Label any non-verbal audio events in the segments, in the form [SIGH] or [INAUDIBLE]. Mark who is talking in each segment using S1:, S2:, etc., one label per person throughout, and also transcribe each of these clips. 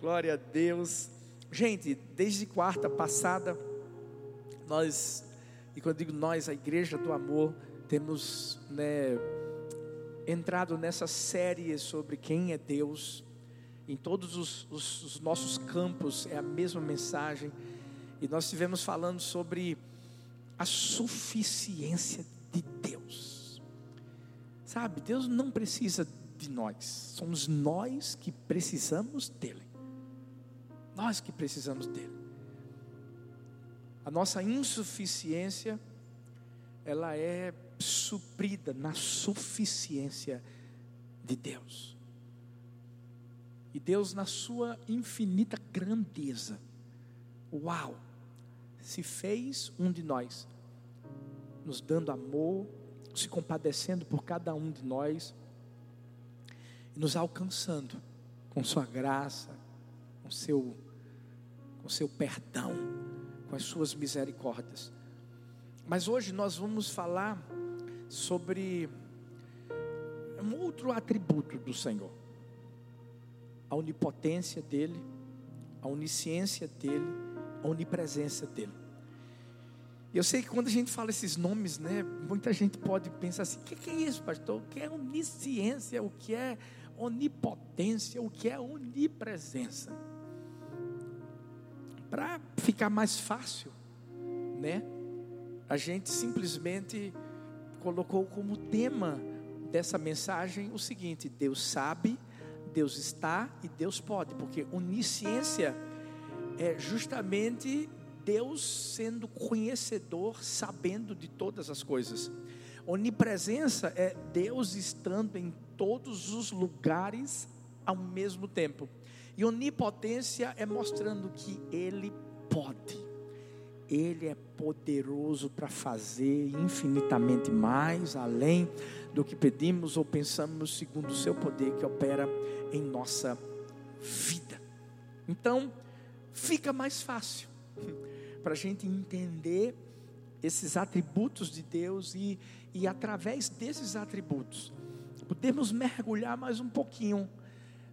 S1: Glória a Deus. Gente, desde quarta passada, nós, e quando digo nós, a Igreja do Amor, temos né, entrado nessa série sobre quem é Deus. Em todos os, os, os nossos campos é a mesma mensagem. E nós estivemos falando sobre a suficiência de Deus. Sabe, Deus não precisa de nós, somos nós que precisamos dele. Nós que precisamos dele. A nossa insuficiência, ela é suprida na suficiência de Deus. E Deus, na sua infinita grandeza, uau, se fez um de nós, nos dando amor, se compadecendo por cada um de nós, e nos alcançando com Sua graça, com Seu com seu perdão, com as suas misericórdias. Mas hoje nós vamos falar sobre um outro atributo do Senhor: a onipotência dEle, a onisciência dEle, a onipresença dEle. Eu sei que quando a gente fala esses nomes, né, muita gente pode pensar assim: o que, que é isso, pastor? O que é onisciência? O que é onipotência? O que é onipresença? Para ficar mais fácil, né? A gente simplesmente colocou como tema dessa mensagem o seguinte: Deus sabe, Deus está e Deus pode, porque onisciência é justamente Deus sendo conhecedor, sabendo de todas as coisas. Onipresença é Deus estando em todos os lugares ao mesmo tempo. E onipotência é mostrando que Ele pode. Ele é poderoso para fazer infinitamente mais, além do que pedimos ou pensamos, segundo o seu poder que opera em nossa vida. Então, fica mais fácil [LAUGHS] para a gente entender esses atributos de Deus e, e através desses atributos, podemos mergulhar mais um pouquinho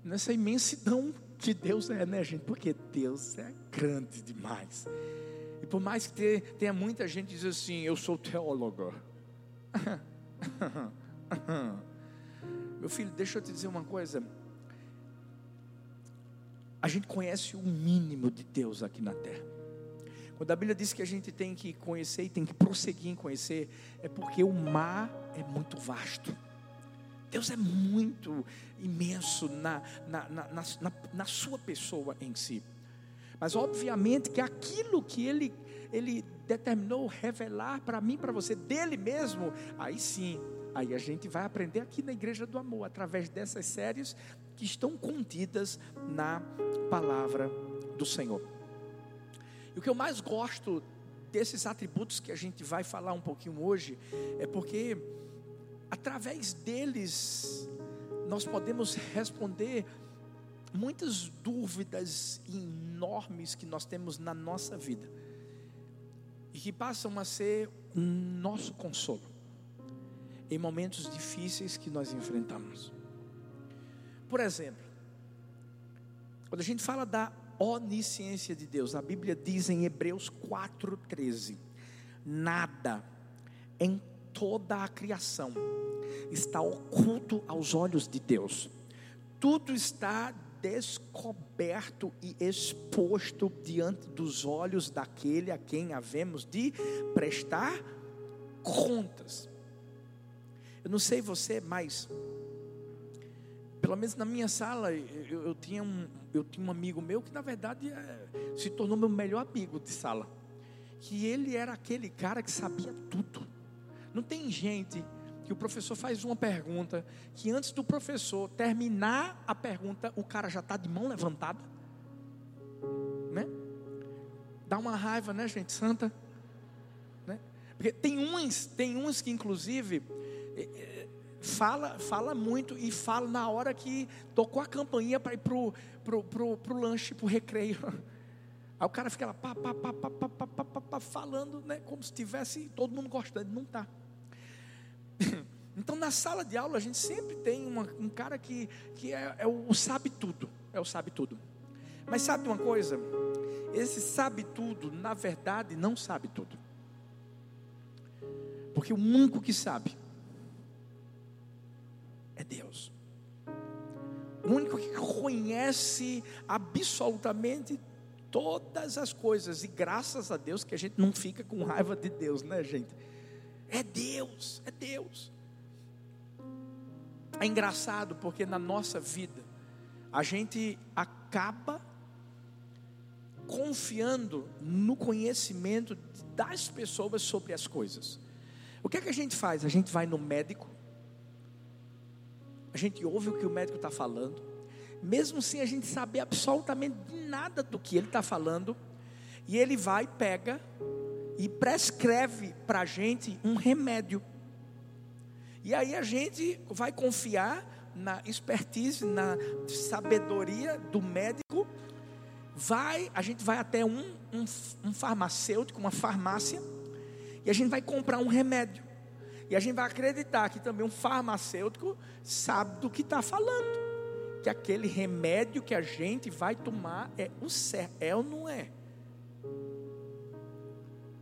S1: nessa imensidão que Deus é, né, gente? Porque Deus é grande demais. E por mais que tenha muita gente que diz assim, eu sou teólogo. [LAUGHS] Meu filho, deixa eu te dizer uma coisa. A gente conhece o mínimo de Deus aqui na terra. Quando a Bíblia diz que a gente tem que conhecer e tem que prosseguir em conhecer, é porque o mar é muito vasto. Deus é muito imenso na, na, na, na, na sua pessoa em si. Mas obviamente que aquilo que Ele, ele determinou revelar para mim, para você, dele mesmo, aí sim, aí a gente vai aprender aqui na Igreja do Amor, através dessas séries que estão contidas na palavra do Senhor. E o que eu mais gosto desses atributos que a gente vai falar um pouquinho hoje, é porque através deles, nós podemos responder muitas dúvidas enormes que nós temos na nossa vida e que passam a ser nosso consolo em momentos difíceis que nós enfrentamos. Por exemplo, quando a gente fala da onisciência de Deus, a Bíblia diz em Hebreus 4,13: nada em toda a criação está oculto aos olhos de Deus. Tudo está descoberto e exposto diante dos olhos daquele a quem havemos de prestar contas. Eu não sei você, mas pelo menos na minha sala eu, eu tinha um eu tinha um amigo meu que na verdade é, se tornou meu melhor amigo de sala, que ele era aquele cara que sabia tudo. Não tem gente que o professor faz uma pergunta, que antes do professor terminar a pergunta, o cara já está de mão levantada. Né? Dá uma raiva, né, gente santa? Né? Porque tem uns, tem uns que inclusive fala, fala muito e fala na hora que tocou a campainha para ir pro, pro, pro, pro lanche, pro recreio. [LAUGHS] Aí o cara fica lá, pá, pá, pá, pá, pá, pá, pá, pá, falando, né, como se tivesse todo mundo gostando, não está. [COUGHS] Então, na sala de aula, a gente sempre tem uma, um cara que, que é, é, o sabe tudo. É o sabe tudo. Mas sabe uma coisa? Esse sabe tudo, na verdade, não sabe tudo. Porque o único que sabe é Deus. O único que conhece absolutamente todas as coisas. E graças a Deus que a gente não fica com raiva de Deus, né, gente? É Deus, é Deus. É engraçado porque na nossa vida a gente acaba confiando no conhecimento das pessoas sobre as coisas. O que é que a gente faz? A gente vai no médico, a gente ouve o que o médico está falando, mesmo sem a gente saber absolutamente nada do que ele está falando, e ele vai, pega e prescreve para a gente um remédio. E aí a gente vai confiar na expertise, na sabedoria do médico. Vai, a gente vai até um, um, um farmacêutico, uma farmácia, e a gente vai comprar um remédio. E a gente vai acreditar que também um farmacêutico sabe do que está falando. Que aquele remédio que a gente vai tomar é o certo, é ou não é?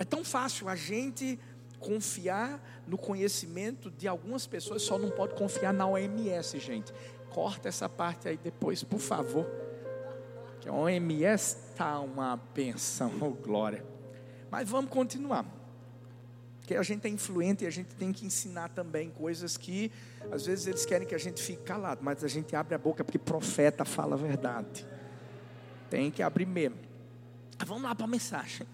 S1: É tão fácil a gente confiar no conhecimento de algumas pessoas, só não pode confiar na OMS, gente. Corta essa parte aí depois, por favor. Que a OMS está uma benção, oh glória. Mas vamos continuar. Porque a gente é influente e a gente tem que ensinar também coisas que às vezes eles querem que a gente fique calado, mas a gente abre a boca porque profeta fala a verdade. Tem que abrir mesmo. Vamos lá para a mensagem.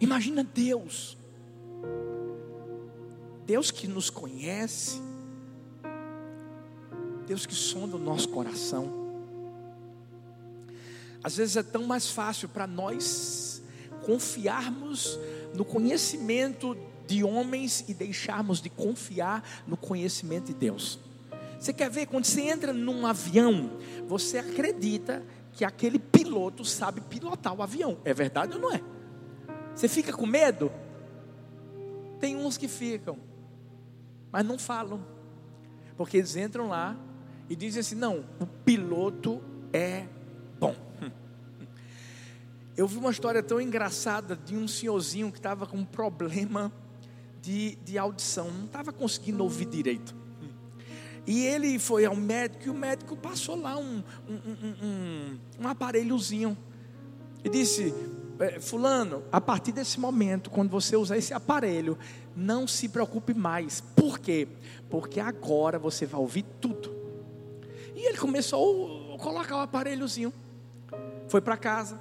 S1: Imagina Deus, Deus que nos conhece, Deus que sonda o nosso coração. Às vezes é tão mais fácil para nós confiarmos no conhecimento de homens e deixarmos de confiar no conhecimento de Deus. Você quer ver quando você entra num avião, você acredita que aquele piloto sabe pilotar o avião. É verdade ou não é? Você fica com medo? Tem uns que ficam, mas não falam, porque eles entram lá e dizem assim: não, o piloto é bom. [LAUGHS] Eu vi uma história tão engraçada de um senhorzinho que estava com um problema de, de audição, não estava conseguindo ouvir direito. E ele foi ao médico e o médico passou lá um, um, um, um, aparelhozinho e disse: é, fulano, a partir desse momento, quando você usar esse aparelho, não se preocupe mais. Por quê? Porque agora você vai ouvir tudo. E ele começou a colocar o aparelhozinho. Foi para casa.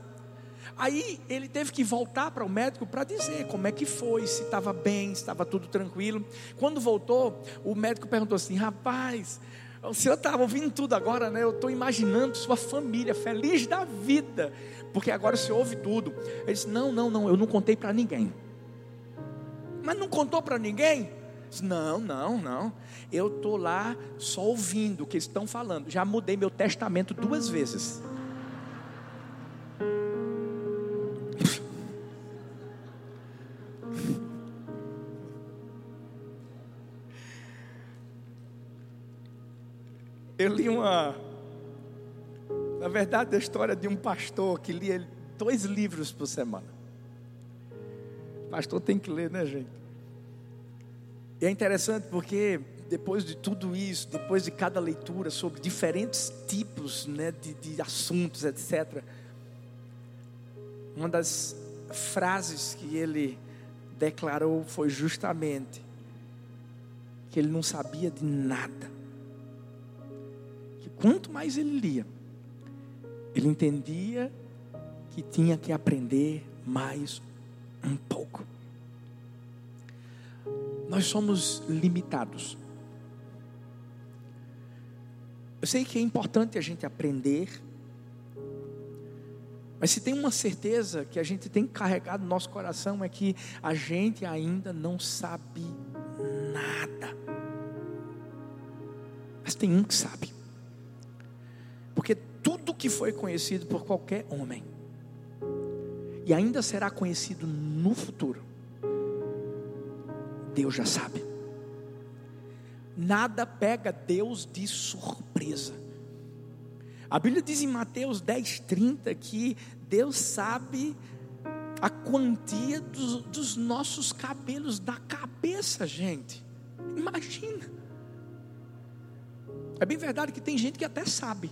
S1: Aí ele teve que voltar para o médico para dizer como é que foi, se estava bem, se estava tudo tranquilo. Quando voltou, o médico perguntou assim: rapaz, o senhor estava ouvindo tudo agora, né? Eu estou imaginando sua família feliz da vida porque agora se ouve tudo. Ele disse: Não, não, não, eu não contei para ninguém. Mas não contou para ninguém? Não, não, não. Eu estou lá só ouvindo o que estão falando. Já mudei meu testamento duas vezes. Uma, na verdade, a história de um pastor que lia dois livros por semana. Pastor tem que ler, né, gente? E é interessante porque depois de tudo isso, depois de cada leitura sobre diferentes tipos né, de, de assuntos, etc., uma das frases que ele declarou foi justamente que ele não sabia de nada. Quanto mais ele lia, ele entendia que tinha que aprender mais um pouco. Nós somos limitados. Eu sei que é importante a gente aprender, mas se tem uma certeza que a gente tem carregado no nosso coração é que a gente ainda não sabe nada. Mas tem um que sabe. Tudo que foi conhecido por qualquer homem, e ainda será conhecido no futuro, Deus já sabe. Nada pega Deus de surpresa. A Bíblia diz em Mateus 10, 30 que Deus sabe a quantia dos, dos nossos cabelos da cabeça, gente. Imagina. É bem verdade que tem gente que até sabe,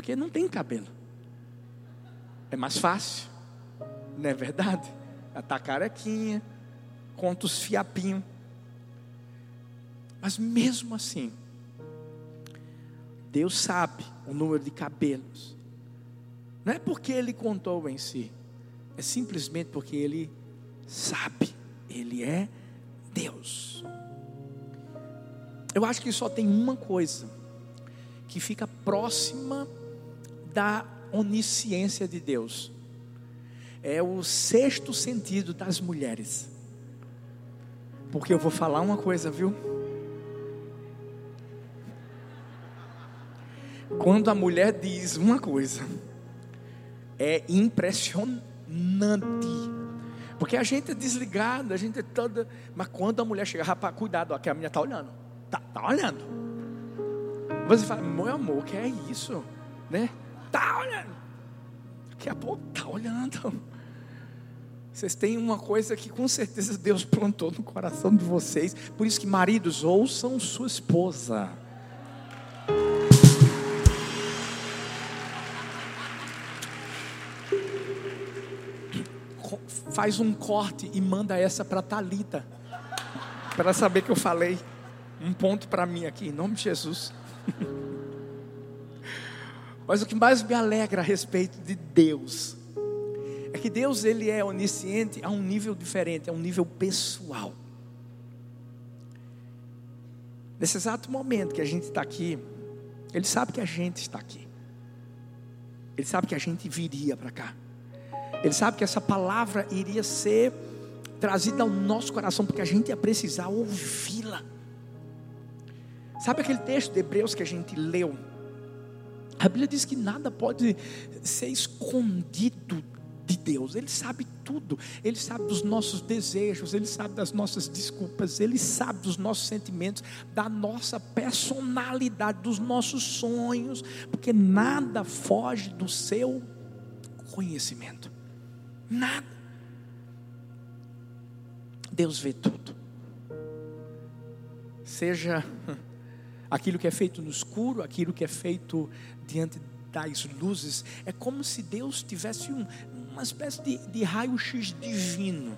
S1: porque não tem cabelo. É mais fácil, não é verdade? Tá carequinha, conta os fiapinhos. Mas mesmo assim, Deus sabe o número de cabelos. Não é porque Ele contou em si, é simplesmente porque Ele sabe, Ele é Deus. Eu acho que só tem uma coisa que fica próxima da onisciência de Deus. É o sexto sentido das mulheres. Porque eu vou falar uma coisa, viu? Quando a mulher diz uma coisa, é impressionante. Porque a gente é desligado, a gente é toda. Mas quando a mulher chega, rapaz, cuidado, ó, que a menina está olhando. Tá, tá olhando. Você fala, meu amor, que é isso? Né? Tá olhando. Daqui a pouco tá olhando. Vocês têm uma coisa que com certeza Deus plantou no coração de vocês. Por isso que maridos ouçam sua esposa. faz um corte e manda essa para Talita, para saber que eu falei. Um ponto para mim aqui, em nome de Jesus. [LAUGHS] Mas o que mais me alegra a respeito de Deus é que Deus ele é onisciente a um nível diferente, a um nível pessoal. Nesse exato momento que a gente está aqui, Ele sabe que a gente está aqui. Ele sabe que a gente viria para cá. Ele sabe que essa palavra iria ser trazida ao nosso coração, porque a gente ia precisar ouvi-la. Sabe aquele texto de Hebreus que a gente leu? A Bíblia diz que nada pode ser escondido de Deus. Ele sabe tudo. Ele sabe dos nossos desejos, ele sabe das nossas desculpas, ele sabe dos nossos sentimentos, da nossa personalidade, dos nossos sonhos, porque nada foge do seu conhecimento. Nada. Deus vê tudo. Seja [LAUGHS] aquilo que é feito no escuro, aquilo que é feito diante das luzes, é como se Deus tivesse um, uma espécie de, de raio-x divino,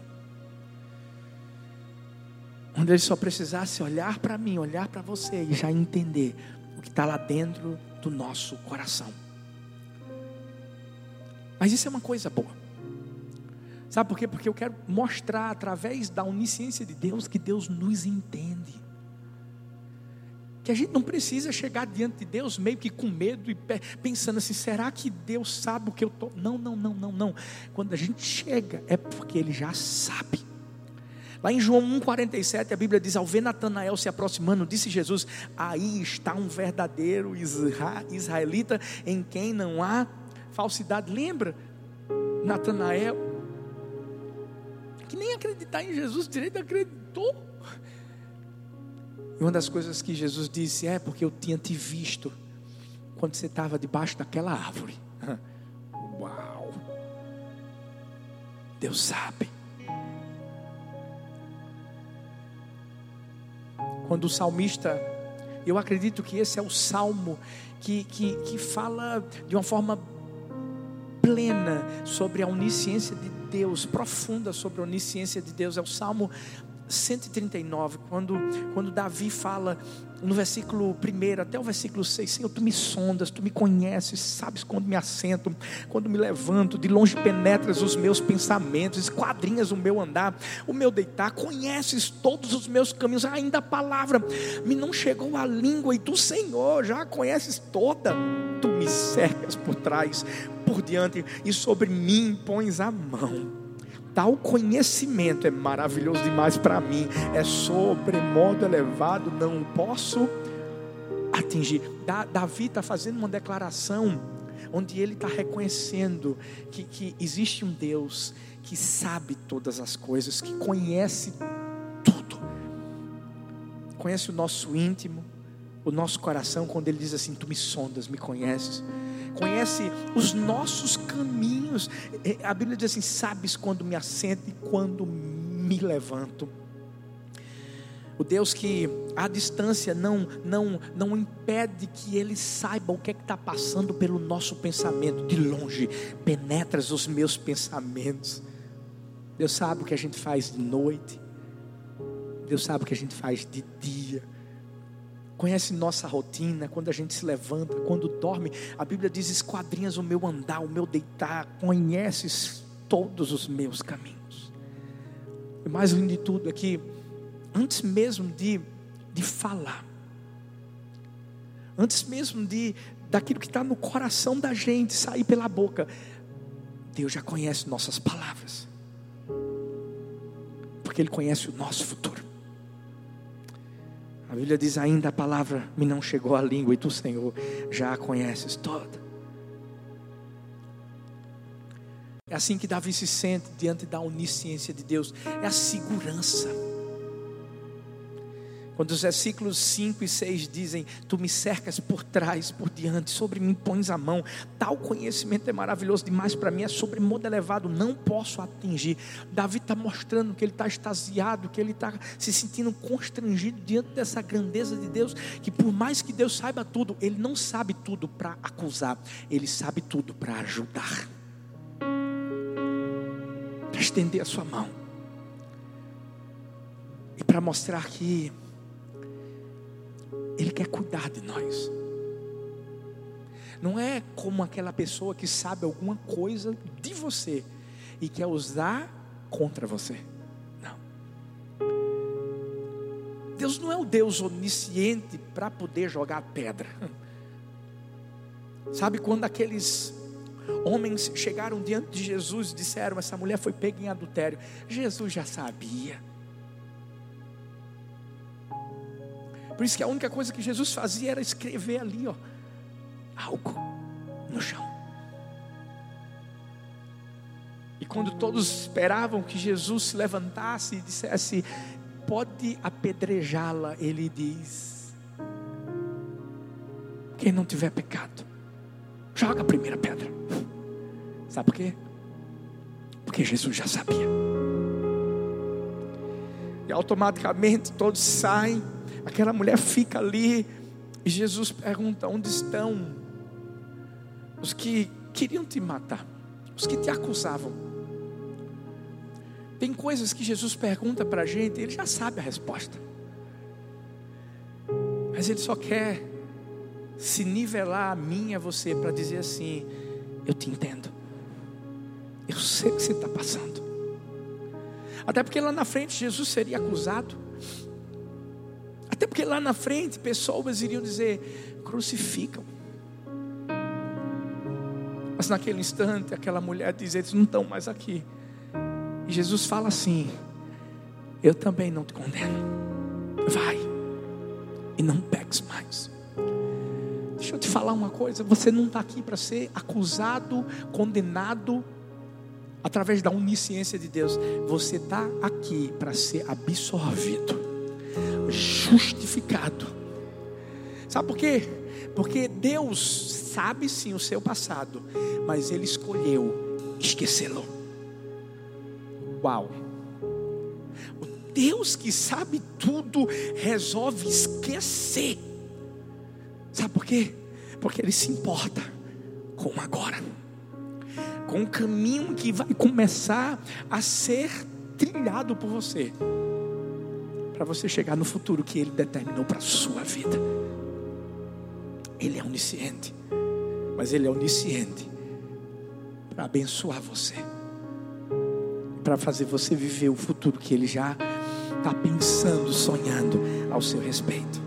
S1: onde Ele só precisasse olhar para mim, olhar para você e já entender o que está lá dentro do nosso coração. Mas isso é uma coisa boa. Sabe por quê? Porque eu quero mostrar através da onisciência de Deus que Deus nos entende. Que a gente não precisa chegar diante de Deus meio que com medo e pensando assim: será que Deus sabe o que eu estou? Não, não, não, não, não. Quando a gente chega, é porque Ele já sabe. Lá em João 1,47, a Bíblia diz: Ao ver Natanael se aproximando, disse Jesus: Aí está um verdadeiro israelita em quem não há falsidade. Lembra? Natanael que nem acreditar em Jesus direito acreditou. E uma das coisas que Jesus disse é porque eu tinha te visto quando você estava debaixo daquela árvore. [LAUGHS] Uau! Deus sabe. Quando o salmista, eu acredito que esse é o salmo que, que, que fala de uma forma plena sobre a onisciência de Deus, profunda sobre a onisciência de Deus. É o Salmo 139, quando, quando Davi fala no versículo 1 até o versículo 6, Senhor, tu me sondas, tu me conheces, sabes quando me assento, quando me levanto, de longe penetras os meus pensamentos, esquadrinhas o meu andar, o meu deitar, conheces todos os meus caminhos, ainda a palavra me não chegou à língua, e tu, Senhor, já a conheces toda, tu me cercas por trás, por diante, e sobre mim pões a mão Tal conhecimento é maravilhoso demais para mim, é sobremodo elevado, não posso atingir. Davi está fazendo uma declaração onde ele está reconhecendo que, que existe um Deus que sabe todas as coisas, que conhece tudo, conhece o nosso íntimo, o nosso coração quando Ele diz assim: Tu me sondas, me conheces, conhece os nossos caminhos. É, a Bíblia diz assim: Sabes quando me assento e quando me levanto. O Deus que à distância não não não impede que Ele saiba o que é está passando pelo nosso pensamento de longe, penetra os meus pensamentos. Deus sabe o que a gente faz de noite. Deus sabe o que a gente faz de dia conhece nossa rotina, quando a gente se levanta, quando dorme. A Bíblia diz: esquadrinhas o meu andar, o meu deitar, conheces todos os meus caminhos. O mais lindo de tudo é que, antes mesmo de, de falar, antes mesmo de daquilo que está no coração da gente sair pela boca, Deus já conhece nossas palavras, porque Ele conhece o nosso futuro. A Bíblia diz ainda a palavra me não chegou à língua e tu, Senhor, já a conheces toda. É assim que Davi se sente diante da onisciência de Deus, é a segurança. Quando os versículos 5 e 6 dizem: Tu me cercas por trás, por diante, sobre mim pões a mão. Tal conhecimento é maravilhoso demais para mim, é sobre modo elevado, não posso atingir. Davi está mostrando que ele está extasiado, que ele está se sentindo constrangido diante dessa grandeza de Deus. Que por mais que Deus saiba tudo, ele não sabe tudo para acusar, ele sabe tudo para ajudar, para estender a sua mão e para mostrar que ele quer cuidar de nós. Não é como aquela pessoa que sabe alguma coisa de você e quer usar contra você. Não. Deus não é o Deus onisciente para poder jogar pedra. [LAUGHS] Sabe quando aqueles homens chegaram diante de Jesus e disseram: Essa mulher foi pega em adultério. Jesus já sabia. Por isso que a única coisa que Jesus fazia era escrever ali, ó, algo no chão. E quando todos esperavam que Jesus se levantasse e dissesse: Pode apedrejá-la, ele diz: Quem não tiver pecado, joga a primeira pedra. Sabe por quê? Porque Jesus já sabia. E automaticamente todos saem Aquela mulher fica ali e Jesus pergunta: onde estão os que queriam te matar, os que te acusavam? Tem coisas que Jesus pergunta para a gente, ele já sabe a resposta, mas ele só quer se nivelar a mim e a você para dizer assim: eu te entendo, eu sei o que você está passando. Até porque lá na frente Jesus seria acusado. Até porque lá na frente pessoas iriam dizer: crucificam. Mas naquele instante, aquela mulher diz: eles não estão mais aqui. E Jesus fala assim: Eu também não te condeno. Vai e não peques mais. Deixa eu te falar uma coisa: você não está aqui para ser acusado, condenado através da onisciência de Deus. Você está aqui para ser absorvido justificado. Sabe por quê? Porque Deus sabe sim o seu passado, mas Ele escolheu esquecê-lo. Uau! O Deus que sabe tudo resolve esquecer. Sabe por quê? Porque Ele se importa com agora, com o caminho que vai começar a ser trilhado por você para você chegar no futuro que Ele determinou para a sua vida. Ele é onisciente, mas Ele é onisciente para abençoar você, para fazer você viver o futuro que Ele já está pensando, sonhando ao seu respeito.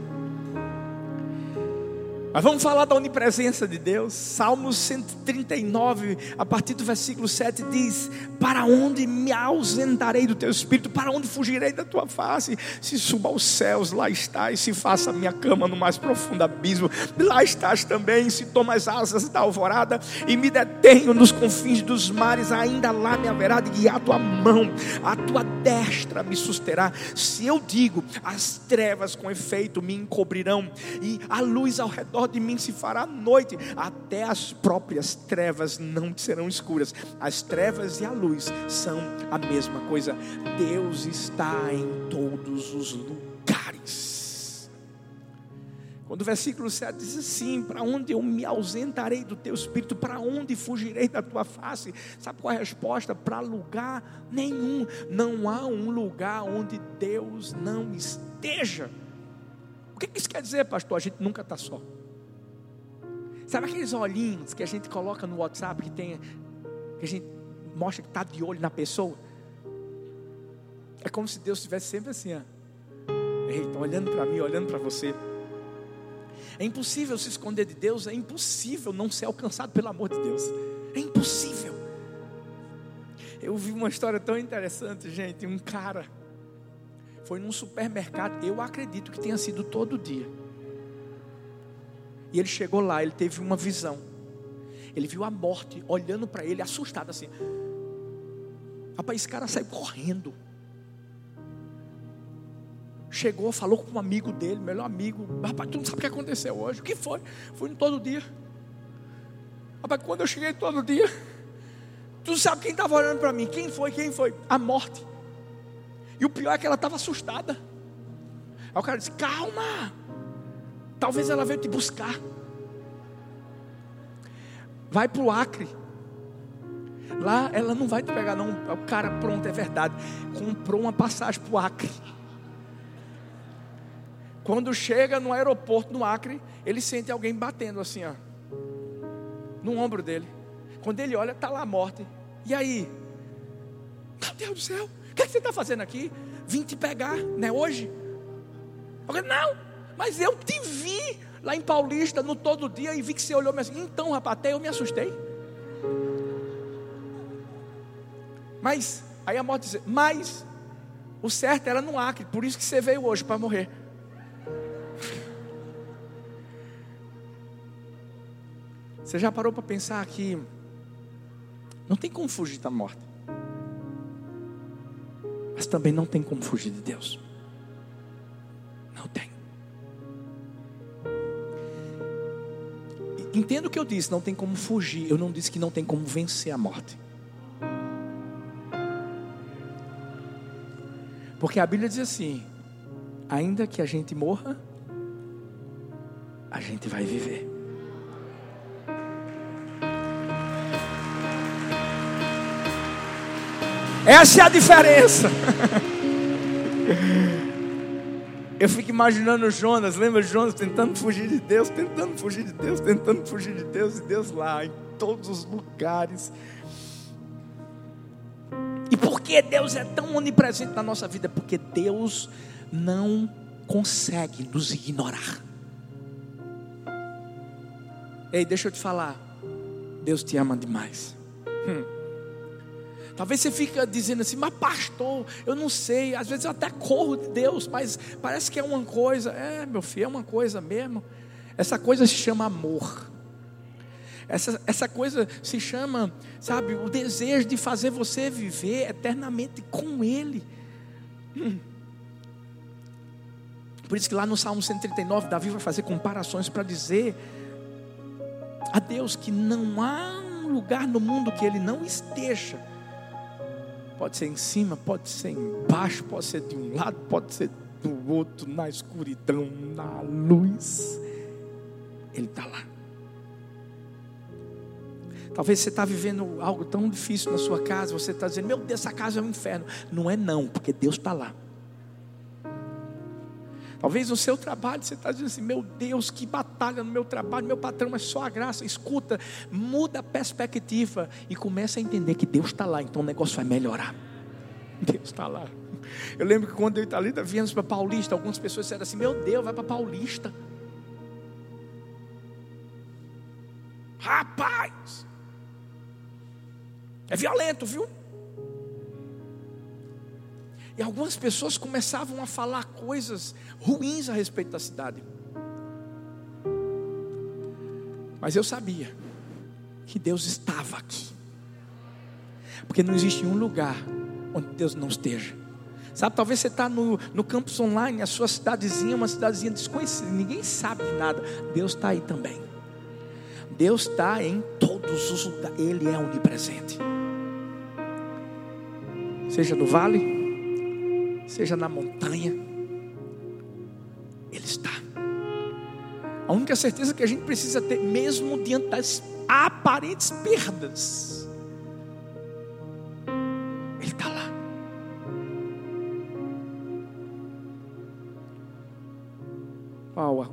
S1: Mas vamos falar da onipresença de Deus. Salmos 139, a partir do versículo 7 diz: Para onde me ausentarei do teu espírito? Para onde fugirei da tua face? Se suba aos céus, lá estás. Se faça a minha cama no mais profundo abismo, lá estás também. Se toma as asas da alvorada e me detenho nos confins dos mares, ainda lá me haverá de guiar a tua mão, a tua destra me susterá. Se eu digo, as trevas com efeito me encobrirão e a luz ao redor de mim se fará noite, até as próprias trevas não serão escuras. As trevas e a luz são a mesma coisa. Deus está em todos os lugares. Quando o versículo 7 diz assim: Para onde eu me ausentarei do teu espírito? Para onde fugirei da tua face? Sabe qual é a resposta? Para lugar nenhum. Não há um lugar onde Deus não esteja. O que isso quer dizer, pastor? A gente nunca está só. Sabe aqueles olhinhos que a gente coloca no WhatsApp que tem que a gente mostra que está de olho na pessoa? É como se Deus estivesse sempre assim, ó. Ei, estão olhando para mim, olhando para você. É impossível se esconder de Deus, é impossível não ser alcançado pelo amor de Deus. É impossível. Eu vi uma história tão interessante, gente. Um cara foi num supermercado, eu acredito que tenha sido todo dia. E ele chegou lá, ele teve uma visão. Ele viu a morte olhando para ele, assustado assim. Rapaz, esse cara saiu correndo. Chegou, falou com um amigo dele, melhor amigo. Rapaz, tu não sabe o que aconteceu hoje. O que foi? Fui no todo dia. Rapaz, quando eu cheguei todo dia, tu sabe quem estava olhando para mim? Quem foi? Quem foi? A morte. E o pior é que ela estava assustada. Aí o cara disse: Calma. Talvez ela veio te buscar. Vai para o Acre. Lá ela não vai te pegar, não. O cara, pronto, é verdade. Comprou uma passagem para o Acre. Quando chega no aeroporto no Acre, ele sente alguém batendo assim, ó, no ombro dele. Quando ele olha, está lá a morte. E aí? Meu Deus do céu, o que, é que você está fazendo aqui? Vim te pegar, não é hoje? Não, mas eu te vi lá em Paulista no todo dia e vi que você olhou e assim, então rapaz, até eu me assustei. Mas, aí a morte diz, mas o certo era no Acre, por isso que você veio hoje para morrer. Você já parou para pensar que não tem como fugir da morte, mas também não tem como fugir de Deus. Não tem. Entenda o que eu disse, não tem como fugir. Eu não disse que não tem como vencer a morte. Porque a Bíblia diz assim: ainda que a gente morra, a gente vai viver. Essa é a diferença. [LAUGHS] Eu fico imaginando Jonas, lembra Jonas tentando fugir de Deus, tentando fugir de Deus, tentando fugir de Deus, e Deus lá, em todos os lugares. E por que Deus é tão onipresente na nossa vida? Porque Deus não consegue nos ignorar. Ei, deixa eu te falar, Deus te ama demais. Hum. Talvez você fica dizendo assim, mas pastor, eu não sei, às vezes eu até corro de Deus, mas parece que é uma coisa, é meu filho, é uma coisa mesmo. Essa coisa se chama amor. Essa, essa coisa se chama, sabe, o desejo de fazer você viver eternamente com Ele. Hum. Por isso que lá no Salmo 139, Davi vai fazer comparações para dizer a Deus que não há um lugar no mundo que Ele não esteja Pode ser em cima, pode ser embaixo, pode ser de um lado, pode ser do outro, na escuridão, na luz. Ele está lá. Talvez você está vivendo algo tão difícil na sua casa, você está dizendo, meu Deus, essa casa é um inferno. Não é não, porque Deus está lá. Talvez no seu trabalho você está dizendo assim: meu Deus, que batalha no meu trabalho, meu patrão, mas só a graça. Escuta, muda a perspectiva e começa a entender que Deus está lá, então o negócio vai melhorar. [LAUGHS] Deus está lá. Eu lembro que quando eu e Thalita viemos para Paulista, algumas pessoas disseram assim: meu Deus, vai para Paulista. Rapaz! É violento, viu? E algumas pessoas começavam a falar coisas ruins a respeito da cidade. Mas eu sabia que Deus estava aqui. Porque não existe um lugar onde Deus não esteja. Sabe, talvez você está no, no campus online, a sua cidadezinha, uma cidadezinha desconhecida, ninguém sabe de nada. Deus está aí também. Deus está em todos os lugares, Ele é onipresente. Seja no vale, seja na montanha, Ele está. A única certeza que a gente precisa ter, mesmo diante das aparentes perdas, Ele está lá.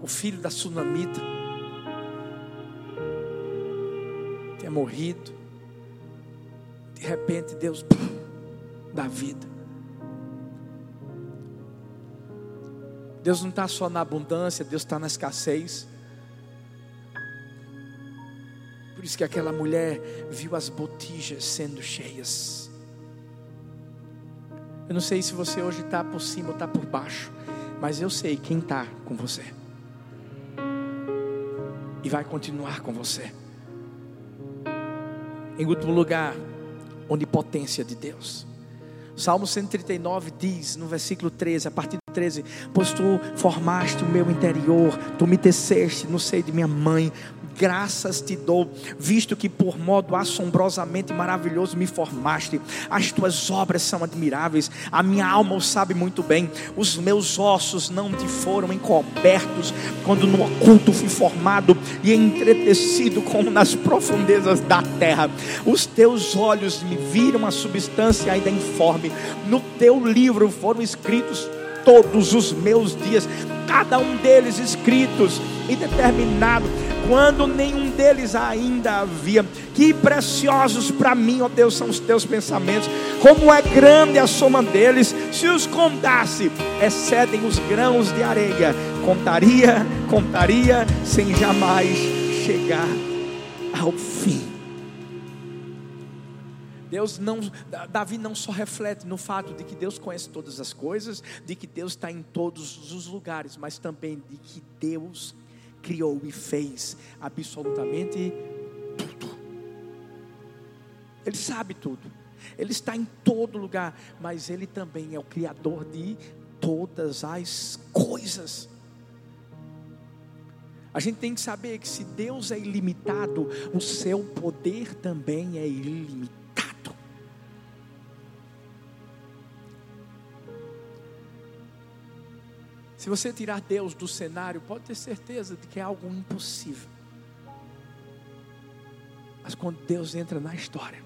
S1: O filho da sunamita tinha morrido. De repente Deus dá vida. Deus não está só na abundância, Deus está na escassez. Por isso que aquela mulher viu as botijas sendo cheias. Eu não sei se você hoje está por cima ou está por baixo, mas eu sei quem está com você. E vai continuar com você. Em último lugar, onipotência de Deus. Salmo 139 diz, no versículo 13, a partir do 13: Pois tu formaste o meu interior, tu me teceste no seio de minha mãe, graças te dou, visto que por modo assombrosamente maravilhoso me formaste. As tuas obras são admiráveis, a minha alma o sabe muito bem. Os meus ossos não te foram encobertos quando no oculto fui formado e entretecido como nas profundezas da terra. Os teus olhos me viram a substância ainda informe. No teu livro foram escritos todos os meus dias, cada um deles escritos e determinado quando nenhum deles ainda havia. Que preciosos para mim, ó Deus, são os teus pensamentos. Como é grande a soma deles, se os contasse, excedem os grãos de areia. Contaria, contaria, sem jamais chegar ao fim. Deus não, Davi não só reflete no fato de que Deus conhece todas as coisas, de que Deus está em todos os lugares, mas também de que Deus criou e fez absolutamente tudo. Ele sabe tudo. Ele está em todo lugar, mas ele também é o criador de todas as coisas. A gente tem que saber que se Deus é ilimitado, o seu poder também é ilimitado. Se você tirar Deus do cenário, pode ter certeza de que é algo impossível. Mas quando Deus entra na história,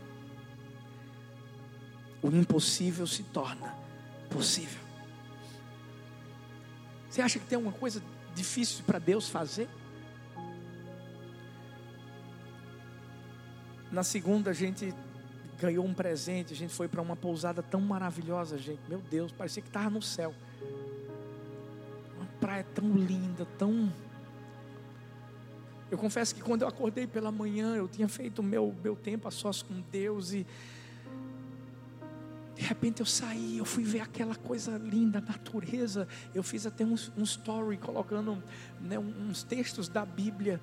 S1: o impossível se torna possível. Você acha que tem alguma coisa difícil para Deus fazer? Na segunda a gente ganhou um presente, a gente foi para uma pousada tão maravilhosa, gente. Meu Deus, parecia que estava no céu praia tão linda, tão. Eu confesso que quando eu acordei pela manhã, eu tinha feito o meu, meu tempo a sós com Deus e. De repente eu saí, eu fui ver aquela coisa linda, natureza. Eu fiz até um, um story colocando né, uns textos da Bíblia.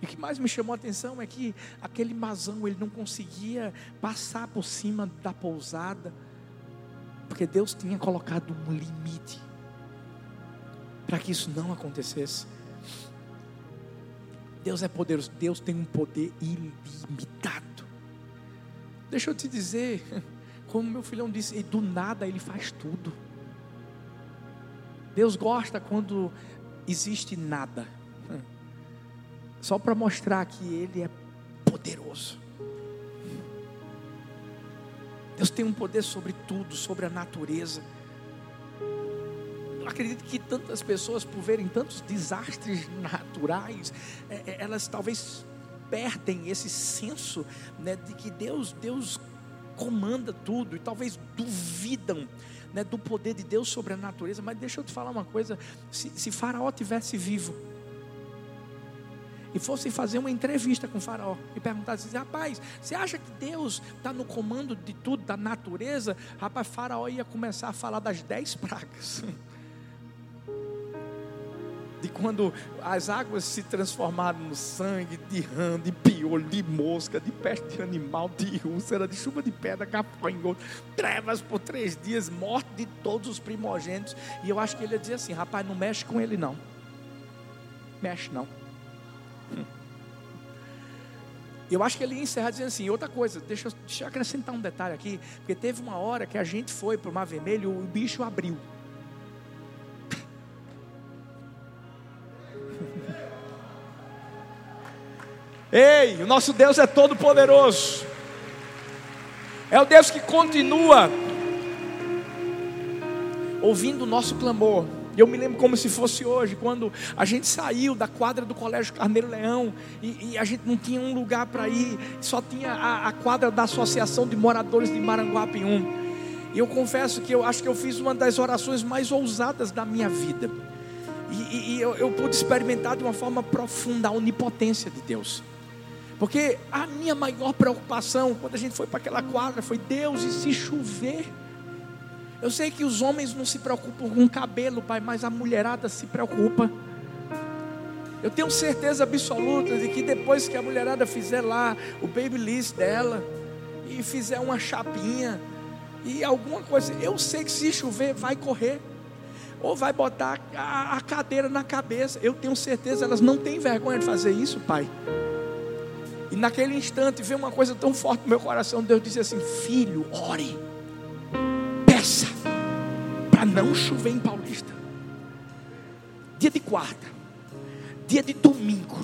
S1: E o que mais me chamou a atenção é que aquele mazão ele não conseguia passar por cima da pousada porque Deus tinha colocado um limite para que isso não acontecesse. Deus é poderoso, Deus tem um poder ilimitado. Deixa eu te dizer, [LAUGHS] como meu filhão disse, do nada ele faz tudo. Deus gosta quando existe nada, [LAUGHS] só para mostrar que Ele é poderoso. Deus tem um poder sobre tudo, sobre a natureza. Acredito que tantas pessoas, por verem tantos desastres naturais, é, é, elas talvez perdem esse senso né, de que Deus, Deus comanda tudo e talvez duvidam né, do poder de Deus sobre a natureza. Mas deixa eu te falar uma coisa: se, se Faraó tivesse vivo, e fossem fazer uma entrevista com faraó e perguntassem assim, rapaz, você acha que Deus está no comando de tudo, da natureza? Rapaz, faraó ia começar a falar das dez pragas. [LAUGHS] quando as águas se transformaram no sangue, de rã, de piolho, de mosca, de peste de animal, de úlcera, de chuva de pedra, gafanhoto, trevas por três dias, morte de todos os primogênitos. E eu acho que ele ia dizer assim: rapaz, não mexe com ele não. Mexe não. Hum. Eu acho que ele ia encerrar dizendo assim: outra coisa, deixa, deixa eu acrescentar um detalhe aqui, porque teve uma hora que a gente foi para o Mar Vermelho e o bicho abriu. Ei, o nosso Deus é todo poderoso. É o Deus que continua ouvindo o nosso clamor. Eu me lembro como se fosse hoje, quando a gente saiu da quadra do Colégio Carneiro Leão e, e a gente não tinha um lugar para ir, só tinha a, a, quadra da Associação de Moradores de Maranguapium. E eu confesso que eu acho que eu fiz uma das orações mais ousadas da minha vida. E, e, e eu, eu pude experimentar de uma forma profunda a onipotência de Deus. Porque a minha maior preocupação quando a gente foi para aquela quadra foi Deus e se chover. Eu sei que os homens não se preocupam com o cabelo, pai, mas a mulherada se preocupa. Eu tenho certeza absoluta de que depois que a mulherada fizer lá o babyliss dela e fizer uma chapinha e alguma coisa, eu sei que se chover vai correr ou vai botar a, a cadeira na cabeça. Eu tenho certeza elas não têm vergonha de fazer isso, pai. E naquele instante veio uma coisa tão forte no meu coração. Deus disse assim: Filho, ore, peça, para não chover em Paulista. Dia de quarta, dia de domingo,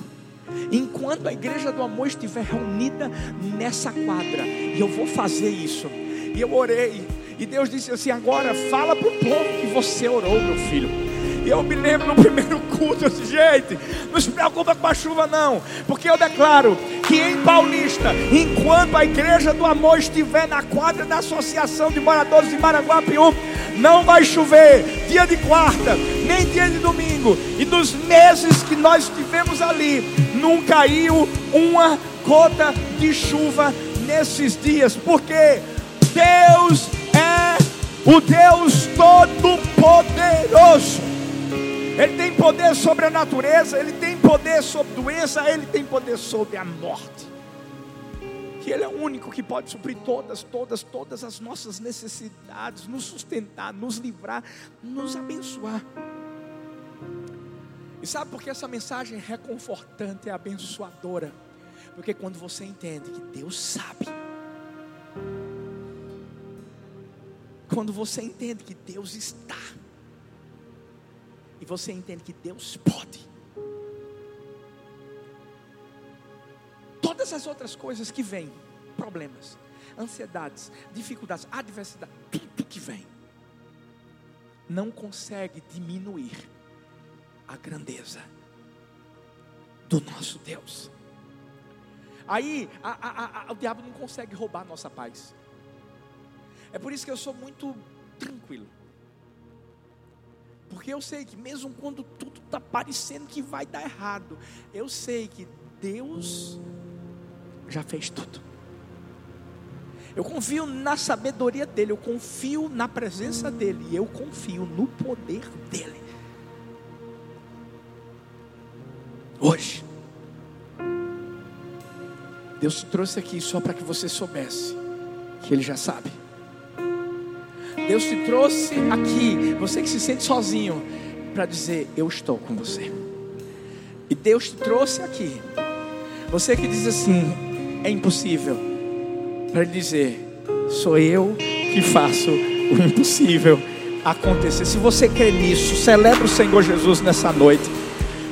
S1: enquanto a igreja do amor estiver reunida nessa quadra, e eu vou fazer isso. E eu orei, e Deus disse assim: Agora fala para o povo que você orou, meu filho. Eu me lembro no primeiro culto, eu disse, gente, não se preocupa com a chuva não, porque eu declaro que em Paulista, enquanto a igreja do amor estiver na quadra da Associação de Moradores de Maranguapiú, não vai chover dia de quarta, nem dia de domingo. E nos meses que nós estivemos ali, não caiu uma gota de chuva nesses dias, porque Deus é o Deus Todo-Poderoso. Ele tem poder sobre a natureza, Ele tem poder sobre doença, Ele tem poder sobre a morte. Que Ele é o único que pode suprir todas, todas, todas as nossas necessidades, nos sustentar, nos livrar, nos abençoar. E sabe por que essa mensagem é reconfortante, é abençoadora? Porque quando você entende que Deus sabe, quando você entende que Deus está, e você entende que Deus pode. Todas as outras coisas que vêm, problemas, ansiedades, dificuldades, adversidade, tudo que vem, não consegue diminuir a grandeza do nosso Deus. Aí a, a, a, o diabo não consegue roubar a nossa paz. É por isso que eu sou muito tranquilo. Porque eu sei que mesmo quando tudo está parecendo que vai dar errado, eu sei que Deus já fez tudo. Eu confio na sabedoria dele, eu confio na presença dele, e eu confio no poder dele. Hoje, Deus trouxe aqui só para que você soubesse que Ele já sabe. Deus te trouxe aqui, você que se sente sozinho, para dizer: Eu estou com você. E Deus te trouxe aqui, você que diz assim: É impossível, para dizer: Sou eu que faço o impossível acontecer. Se você crê nisso, celebre o Senhor Jesus nessa noite.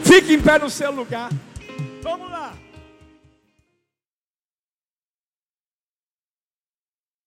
S1: Fique em pé no seu lugar.